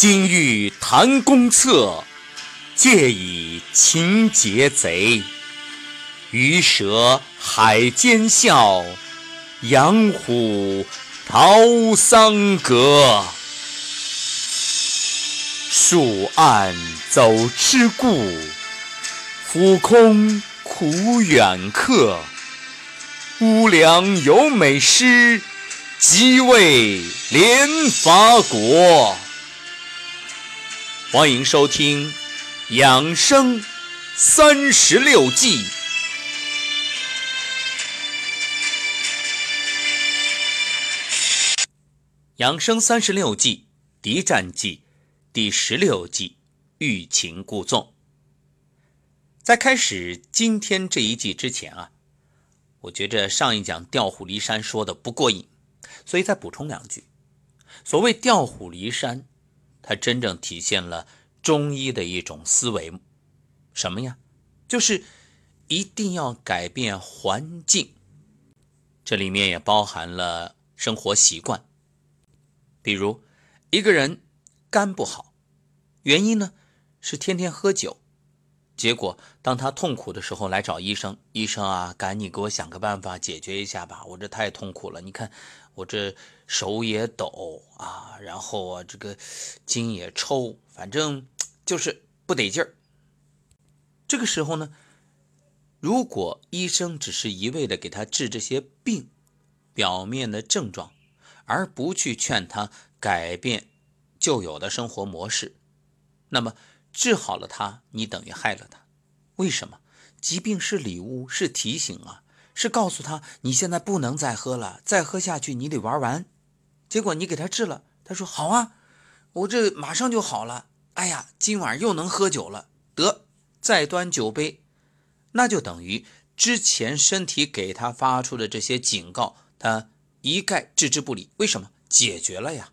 今欲谈公策，借以擒劫贼。鱼蛇海间笑，羊虎逃桑阁。树暗走之故，虎空苦远客。乌梁有美诗，即为连伐国。欢迎收听《养生三十六计》。养生三十六计，敌战计第十六计：欲擒故纵。在开始今天这一计之前啊，我觉着上一讲调虎离山说的不过瘾，所以再补充两句。所谓调虎离山。它真正体现了中医的一种思维，什么呀？就是一定要改变环境，这里面也包含了生活习惯。比如一个人肝不好，原因呢是天天喝酒，结果当他痛苦的时候来找医生，医生啊，赶紧给我想个办法解决一下吧，我这太痛苦了，你看。我这手也抖啊，然后啊，这个筋也抽，反正 就是不得劲儿。这个时候呢，如果医生只是一味的给他治这些病表面的症状，而不去劝他改变旧有的生活模式，那么治好了他，你等于害了他。为什么？疾病是礼物，是提醒啊。是告诉他你现在不能再喝了，再喝下去你得玩完。结果你给他治了，他说好啊，我这马上就好了。哎呀，今晚又能喝酒了，得再端酒杯，那就等于之前身体给他发出的这些警告，他一概置之不理。为什么？解决了呀。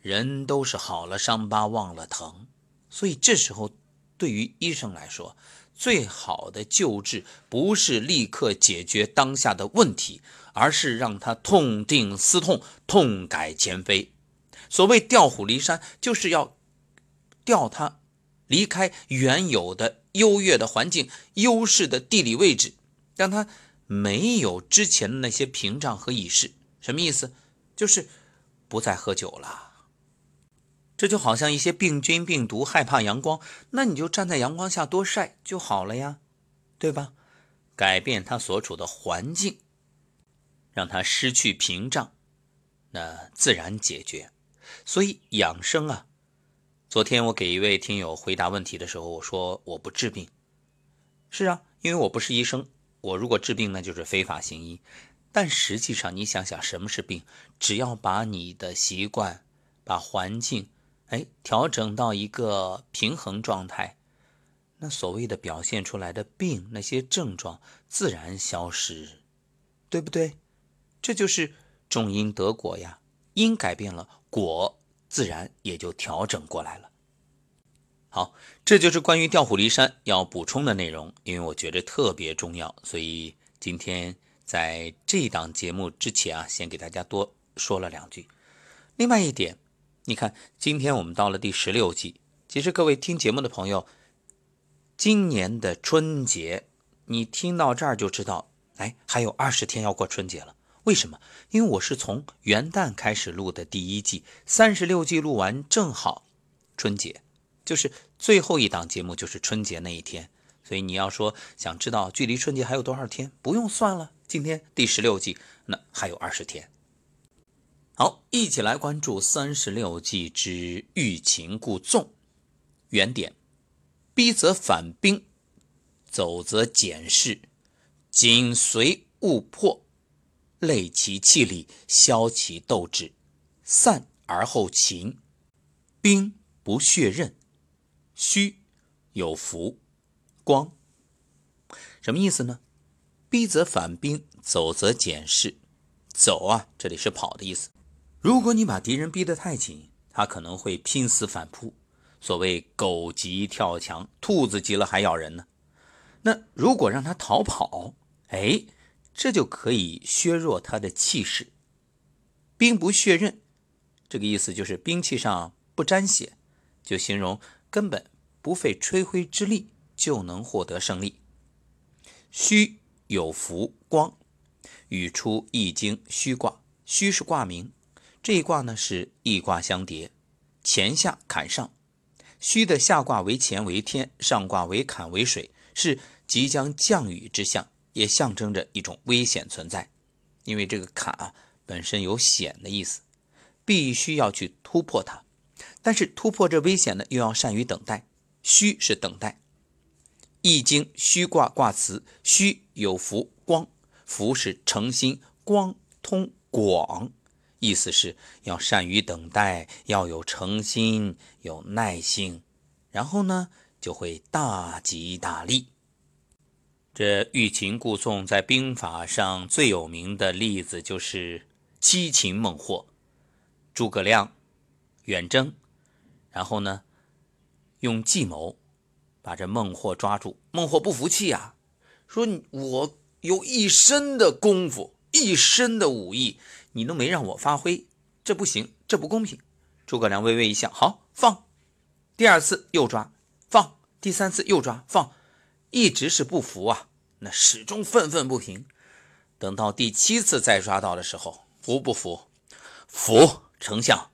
人都是好了伤疤忘了疼，所以这时候对于医生来说。最好的救治不是立刻解决当下的问题，而是让他痛定思痛，痛改前非。所谓调虎离山，就是要调他离开原有的优越的环境、优势的地理位置，让他没有之前的那些屏障和仪式。什么意思？就是不再喝酒了。这就好像一些病菌、病毒害怕阳光，那你就站在阳光下多晒就好了呀，对吧？改变他所处的环境，让他失去屏障，那自然解决。所以养生啊，昨天我给一位听友回答问题的时候，我说我不治病。是啊，因为我不是医生，我如果治病那就是非法行医。但实际上，你想想什么是病？只要把你的习惯、把环境。哎，调整到一个平衡状态，那所谓的表现出来的病，那些症状自然消失，对不对？这就是种因得果呀，因改变了，果自然也就调整过来了。好，这就是关于调虎离山要补充的内容，因为我觉得特别重要，所以今天在这档节目之前啊，先给大家多说了两句。另外一点。你看，今天我们到了第十六季。其实各位听节目的朋友，今年的春节，你听到这儿就知道，哎，还有二十天要过春节了。为什么？因为我是从元旦开始录的第一季，三十六季录完正好春节，就是最后一档节目就是春节那一天。所以你要说想知道距离春节还有多少天，不用算了，今天第十六季，那还有二十天。好，一起来关注三十六计之欲擒故纵。原点：逼则反兵，走则减势，紧随勿迫，累其气力，消其斗志，散而后擒。兵不血刃，虚有福光。什么意思呢？逼则反兵，走则减势。走啊，这里是跑的意思。如果你把敌人逼得太紧，他可能会拼死反扑。所谓“狗急跳墙，兔子急了还咬人呢”。那如果让他逃跑，哎，这就可以削弱他的气势。兵不血刃，这个意思就是兵器上不沾血，就形容根本不费吹灰之力就能获得胜利。虚有福光，语出易经虚卦。虚是卦名，这一卦呢是易卦相叠，乾下坎上。虚的下卦为乾为天，上卦为坎为水，是即将降雨之象，也象征着一种危险存在。因为这个坎啊本身有险的意思，必须要去突破它。但是突破这危险呢，又要善于等待。虚是等待。易经虚卦卦辞：虚有福光，福是诚心，光通。广，意思是要善于等待，要有诚心，有耐性，然后呢，就会大吉大利。这欲擒故纵在兵法上最有名的例子就是七擒孟获。诸葛亮远征，然后呢，用计谋把这孟获抓住。孟获不服气啊，说：“我有一身的功夫。”一身的武艺，你都没让我发挥，这不行，这不公平。诸葛亮微微一笑，好放。第二次又抓，放。第三次又抓，放。一直是不服啊，那始终愤愤不平。等到第七次再抓到的时候，服不服？服。丞相，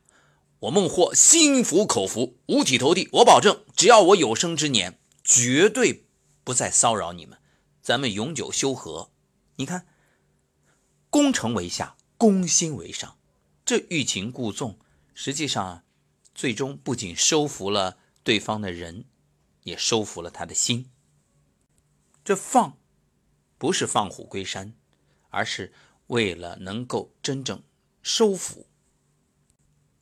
我孟获心服口服，五体投地。我保证，只要我有生之年，绝对不再骚扰你们，咱们永久修和。你看。攻城为下，攻心为上。这欲擒故纵，实际上最终不仅收服了对方的人，也收服了他的心。这放，不是放虎归山，而是为了能够真正收服。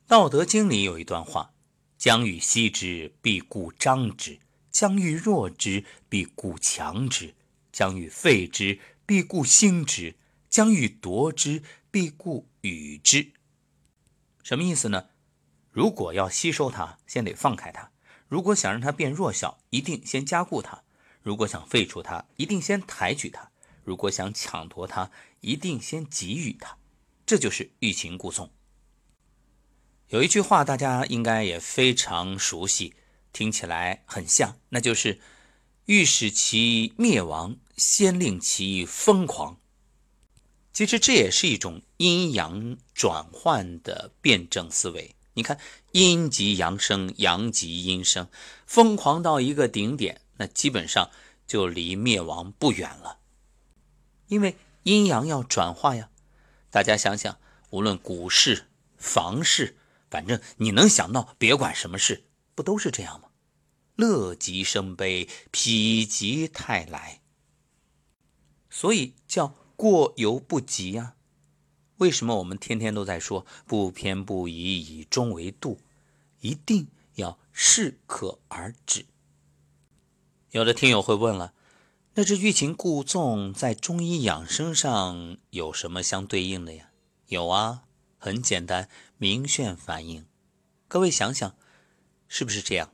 道德经里有一段话：“将欲歙之，必固张之；将欲弱之，必固强之；将欲废之，必固兴之。”将欲夺之，必固与之。什么意思呢？如果要吸收它，先得放开它；如果想让它变弱小，一定先加固它；如果想废除它，一定先抬举它；如果想抢夺它，一定先给予它。这就是欲擒故纵。有一句话，大家应该也非常熟悉，听起来很像，那就是“欲使其灭亡，先令其疯狂”。其实这也是一种阴阳转换的辩证思维。你看，阴极阳生，阳极阴生，疯狂到一个顶点，那基本上就离灭亡不远了。因为阴阳要转化呀。大家想想，无论股市、房市，反正你能想到，别管什么事，不都是这样吗？乐极生悲，否极泰来。所以叫。过犹不及呀？为什么我们天天都在说不偏不倚，以中为度，一定要适可而止？有的听友会问了，那这欲擒故纵在中医养生上有什么相对应的呀？有啊，很简单，明眩反应。各位想想，是不是这样？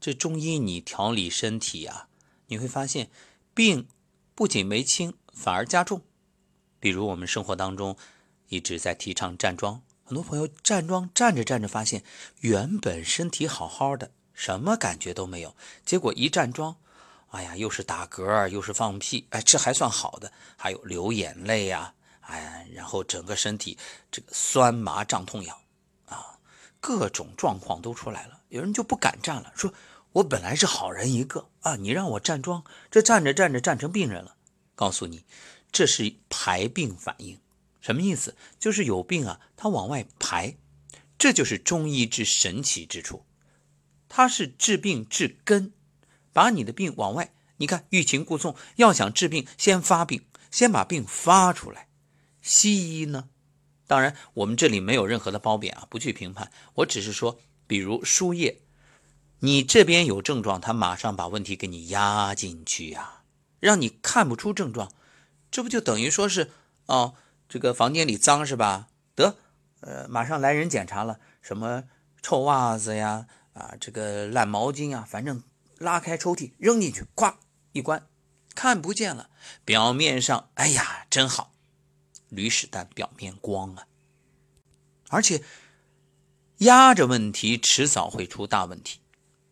这中医你调理身体啊，你会发现病不仅没轻，反而加重。比如我们生活当中一直在提倡站桩，很多朋友站桩站着站着发现，原本身体好好的，什么感觉都没有，结果一站桩，哎呀，又是打嗝，又是放屁，哎，这还算好的，还有流眼泪呀，哎，然后整个身体这个酸麻胀痛痒啊，各种状况都出来了，有人就不敢站了，说我本来是好人一个啊，你让我站桩，这站着站着站成病人了，告诉你。这是排病反应，什么意思？就是有病啊，它往外排，这就是中医之神奇之处。它是治病治根，把你的病往外。你看，欲擒故纵，要想治病，先发病，先把病发出来。西医呢？当然，我们这里没有任何的褒贬啊，不去评判。我只是说，比如输液，你这边有症状，他马上把问题给你压进去呀，让你看不出症状。这不就等于说是哦，这个房间里脏是吧？得，呃，马上来人检查了，什么臭袜子呀，啊，这个烂毛巾啊，反正拉开抽屉扔进去，咵一关，看不见了。表面上，哎呀，真好，驴屎蛋表面光啊。而且压着问题，迟早会出大问题。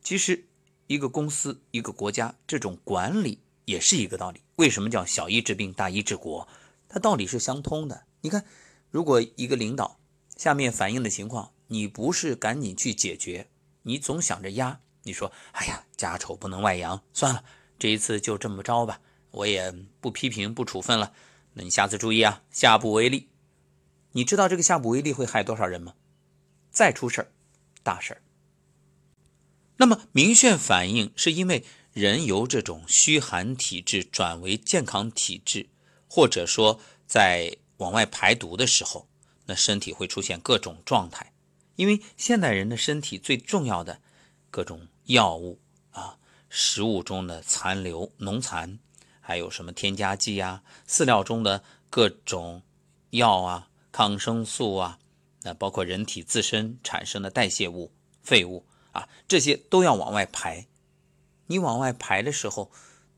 其实，一个公司、一个国家，这种管理也是一个道理。为什么叫小医治病，大医治国？它道理是相通的。你看，如果一个领导下面反映的情况，你不是赶紧去解决，你总想着压，你说：“哎呀，家丑不能外扬，算了，这一次就这么着吧，我也不批评、不处分了。那你下次注意啊，下不为例。你知道这个下不为例会害多少人吗？”再出事儿，大事儿。那么明确反应是因为人由这种虚寒体质转为健康体质，或者说在往外排毒的时候，那身体会出现各种状态。因为现代人的身体最重要的各种药物啊，食物中的残留、农残，还有什么添加剂啊，饲料中的各种药啊，抗生素啊。那包括人体自身产生的代谢物、废物啊，这些都要往外排。你往外排的时候，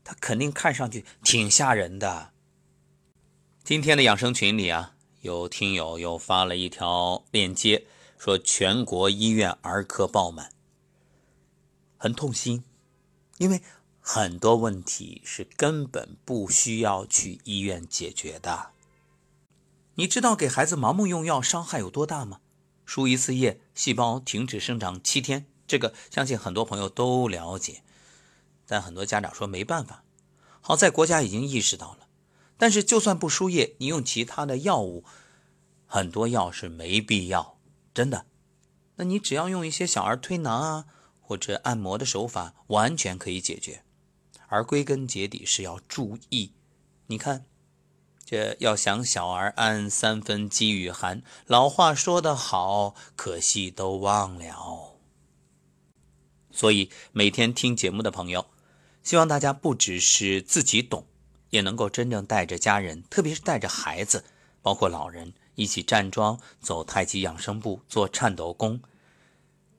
它肯定看上去挺吓人的。今天的养生群里啊，有听友又发了一条链接，说全国医院儿科爆满，很痛心，因为很多问题是根本不需要去医院解决的。你知道给孩子盲目用药伤害有多大吗？输一次液，细胞停止生长七天，这个相信很多朋友都了解。但很多家长说没办法，好在国家已经意识到了。但是就算不输液，你用其他的药物，很多药是没必要，真的。那你只要用一些小儿推拿啊，或者按摩的手法，完全可以解决。而归根结底是要注意，你看。这要想小儿安，三分饥与寒。老话说得好，可惜都忘了。所以每天听节目的朋友，希望大家不只是自己懂，也能够真正带着家人，特别是带着孩子，包括老人一起站桩、走太极养生步、做颤抖功。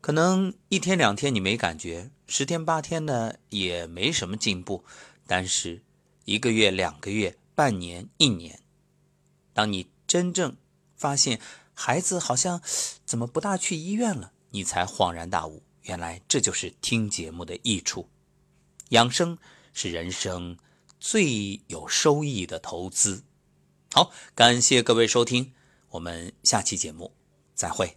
可能一天两天你没感觉，十天八天呢也没什么进步，但是一个月、两个月。半年、一年，当你真正发现孩子好像怎么不大去医院了，你才恍然大悟，原来这就是听节目的益处。养生是人生最有收益的投资。好，感谢各位收听，我们下期节目再会。